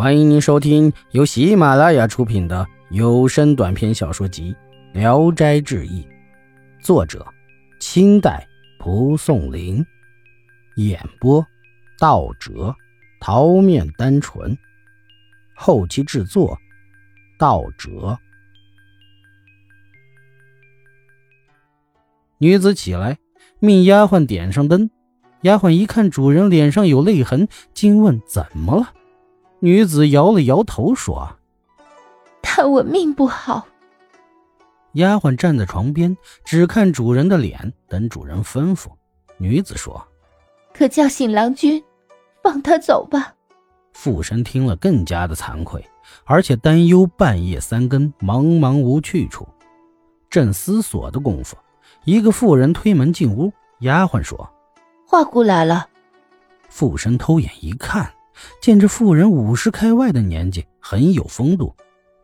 欢迎您收听由喜马拉雅出品的有声短篇小说集《聊斋志异》，作者：清代蒲松龄，演播：道哲、桃面单纯，后期制作：道哲。女子起来，命丫鬟点上灯。丫鬟一看主人脸上有泪痕，惊问：“怎么了？”女子摇了摇头，说：“叹我命不好。”丫鬟站在床边，只看主人的脸，等主人吩咐。女子说：“可叫醒郎君，放他走吧。”傅生听了，更加的惭愧，而且担忧半夜三更，茫茫无去处。正思索的功夫，一个妇人推门进屋。丫鬟说：“画姑来了。”傅生偷眼一看。见这妇人五十开外的年纪，很有风度。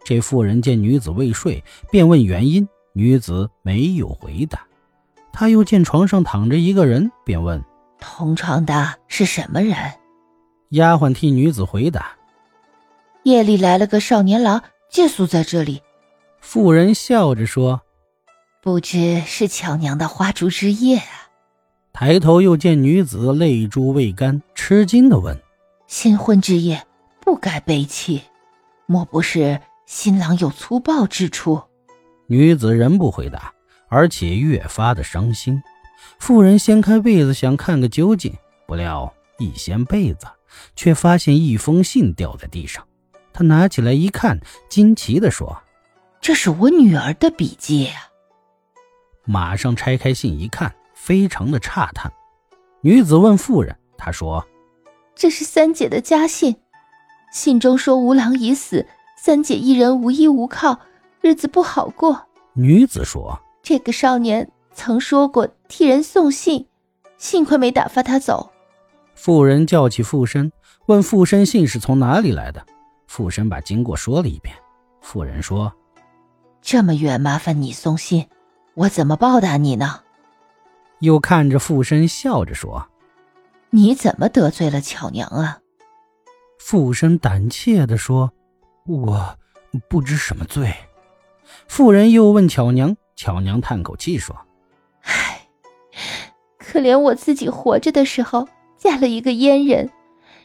这妇人见女子未睡，便问原因。女子没有回答。他又见床上躺着一个人，便问：“同床的是什么人？”丫鬟替女子回答：“夜里来了个少年郎，借宿在这里。”妇人笑着说：“不知是巧娘的花烛之夜啊。”抬头又见女子泪珠未干，吃惊的问。新婚之夜不该悲泣，莫不是新郎有粗暴之处？女子仍不回答，而且越发的伤心。妇人掀开被子想看个究竟，不料一掀被子，却发现一封信掉在地上。她拿起来一看，惊奇地说：“这是我女儿的笔记呀！”马上拆开信一看，非常的诧叹。女子问妇人，她说。这是三姐的家信，信中说吴郎已死，三姐一人无依无靠，日子不好过。女子说：“这个少年曾说过替人送信，幸亏没打发他走。”妇人叫起附身，问附身信是从哪里来的。附身把经过说了一遍。妇人说：“这么远麻烦你送信，我怎么报答你呢？”又看着附身，笑着说。你怎么得罪了巧娘啊？附身胆怯地说：“我不知什么罪。”妇人又问巧娘，巧娘叹口气说：“唉，可怜我自己活着的时候嫁了一个阉人，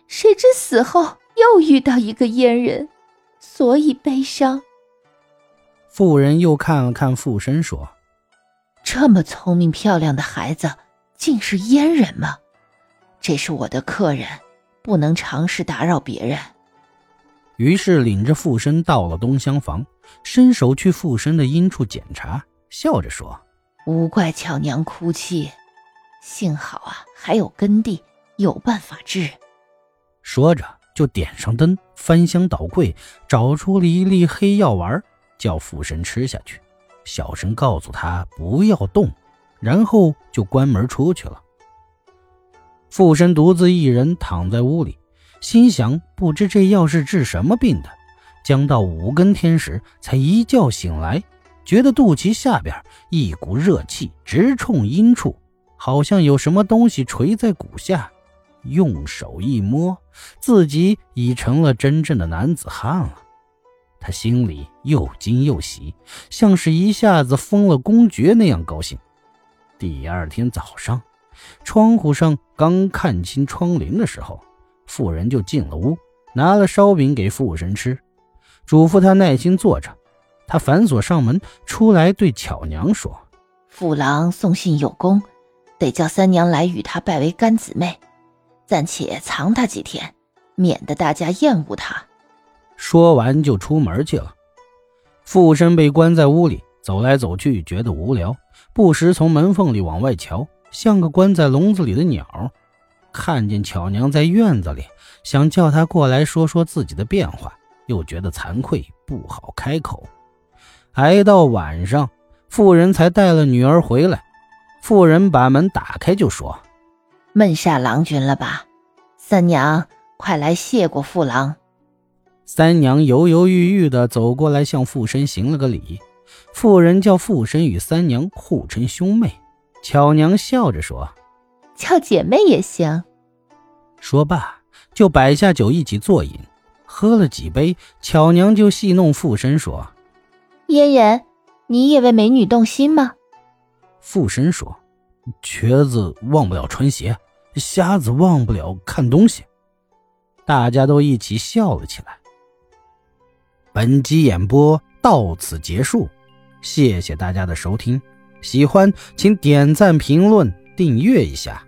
谁知死后又遇到一个阉人，所以悲伤。”妇人又看了看附身，说：“这么聪明漂亮的孩子，竟是阉人吗？”这是我的客人，不能尝试打扰别人。于是领着附身到了东厢房，伸手去附身的阴处检查，笑着说：“无怪巧娘哭泣，幸好啊，还有根蒂，有办法治。”说着就点上灯，翻箱倒柜，找出了一粒黑药丸，叫附身吃下去，小声告诉他不要动，然后就关门出去了。附身独自一人躺在屋里，心想：不知这药是治什么病的。将到五更天时，才一觉醒来，觉得肚脐下边一股热气直冲阴处，好像有什么东西垂在骨下。用手一摸，自己已成了真正的男子汉了。他心里又惊又喜，像是一下子封了公爵那样高兴。第二天早上。窗户上刚看清窗棂的时候，妇人就进了屋，拿了烧饼给妇人吃，嘱咐他耐心坐着。他反锁上门，出来对巧娘说：“父郎送信有功，得叫三娘来与他拜为干姊妹，暂且藏他几天，免得大家厌恶他。”说完就出门去了。父神被关在屋里，走来走去，觉得无聊，不时从门缝里往外瞧。像个关在笼子里的鸟，看见巧娘在院子里，想叫她过来说说自己的变化，又觉得惭愧，不好开口。挨到晚上，妇人才带了女儿回来。妇人把门打开，就说：“闷煞郎君了吧？三娘，快来谢过父郎。”三娘犹犹豫豫地走过来，向 phụ 身行了个礼。妇人叫 phụ 身与三娘互称兄妹。巧娘笑着说：“叫姐妹也行。”说罢，就摆下酒一起坐饮。喝了几杯，巧娘就戏弄附身说：“阉人，你也为美女动心吗？”附身说：“瘸子忘不了穿鞋，瞎子忘不了看东西。”大家都一起笑了起来。本集演播到此结束，谢谢大家的收听。喜欢请点赞、评论、订阅一下。